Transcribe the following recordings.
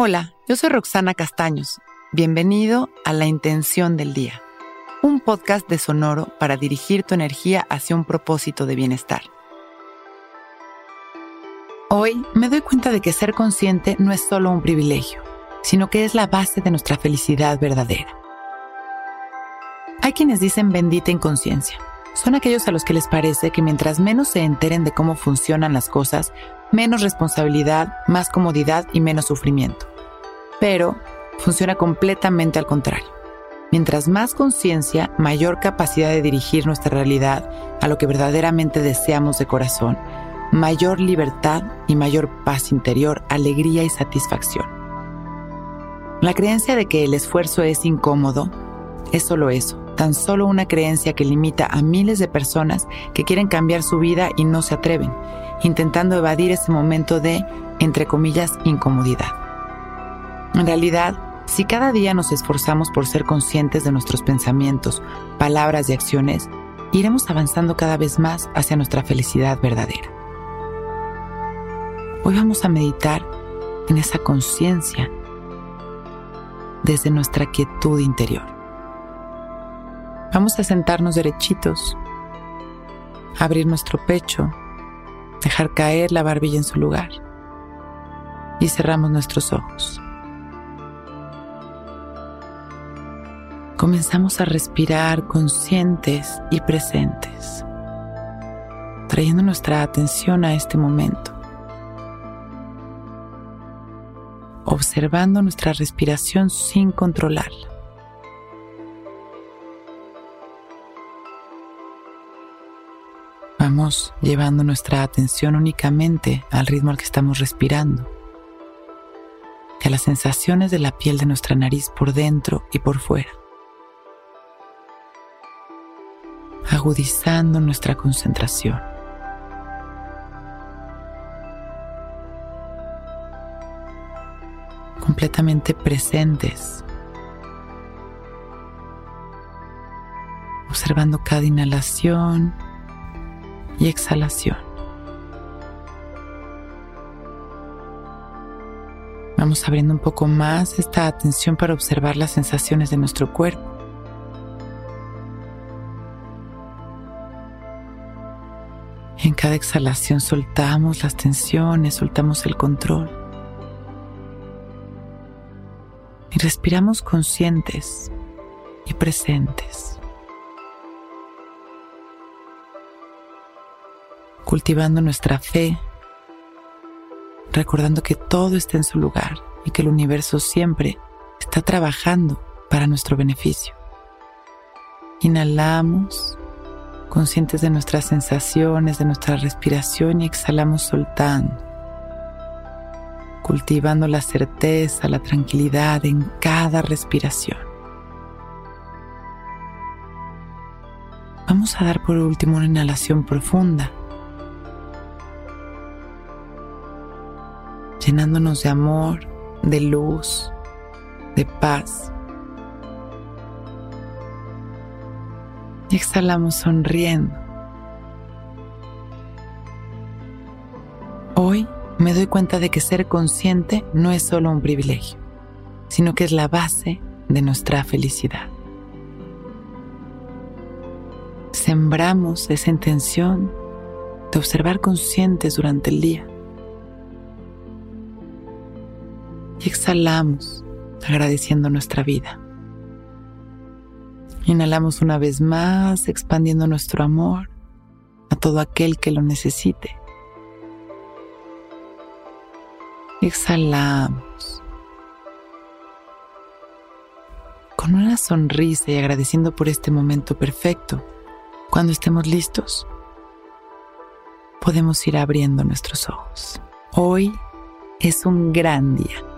Hola, yo soy Roxana Castaños. Bienvenido a La Intención del Día, un podcast de Sonoro para dirigir tu energía hacia un propósito de bienestar. Hoy me doy cuenta de que ser consciente no es solo un privilegio, sino que es la base de nuestra felicidad verdadera. Hay quienes dicen bendita inconsciencia. Son aquellos a los que les parece que mientras menos se enteren de cómo funcionan las cosas, menos responsabilidad, más comodidad y menos sufrimiento. Pero funciona completamente al contrario. Mientras más conciencia, mayor capacidad de dirigir nuestra realidad a lo que verdaderamente deseamos de corazón, mayor libertad y mayor paz interior, alegría y satisfacción. La creencia de que el esfuerzo es incómodo es solo eso, tan solo una creencia que limita a miles de personas que quieren cambiar su vida y no se atreven, intentando evadir ese momento de, entre comillas, incomodidad. En realidad, si cada día nos esforzamos por ser conscientes de nuestros pensamientos, palabras y acciones, iremos avanzando cada vez más hacia nuestra felicidad verdadera. Hoy vamos a meditar en esa conciencia desde nuestra quietud interior. Vamos a sentarnos derechitos, abrir nuestro pecho, dejar caer la barbilla en su lugar y cerramos nuestros ojos. Comenzamos a respirar conscientes y presentes, trayendo nuestra atención a este momento, observando nuestra respiración sin controlarla. Vamos llevando nuestra atención únicamente al ritmo al que estamos respirando a las sensaciones de la piel de nuestra nariz por dentro y por fuera. Agudizando nuestra concentración. Completamente presentes. Observando cada inhalación y exhalación. Vamos abriendo un poco más esta atención para observar las sensaciones de nuestro cuerpo. En cada exhalación soltamos las tensiones, soltamos el control. Y respiramos conscientes y presentes. Cultivando nuestra fe, recordando que todo está en su lugar y que el universo siempre está trabajando para nuestro beneficio. Inhalamos, conscientes de nuestras sensaciones, de nuestra respiración y exhalamos soltando, cultivando la certeza, la tranquilidad en cada respiración. Vamos a dar por último una inhalación profunda llenándonos de amor, de luz, de paz. Y exhalamos sonriendo. Hoy me doy cuenta de que ser consciente no es solo un privilegio, sino que es la base de nuestra felicidad. Sembramos esa intención de observar conscientes durante el día exhalamos agradeciendo nuestra vida. Inhalamos una vez más, expandiendo nuestro amor a todo aquel que lo necesite. Exhalamos con una sonrisa y agradeciendo por este momento perfecto. Cuando estemos listos, podemos ir abriendo nuestros ojos. Hoy es un gran día.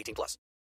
18 plus.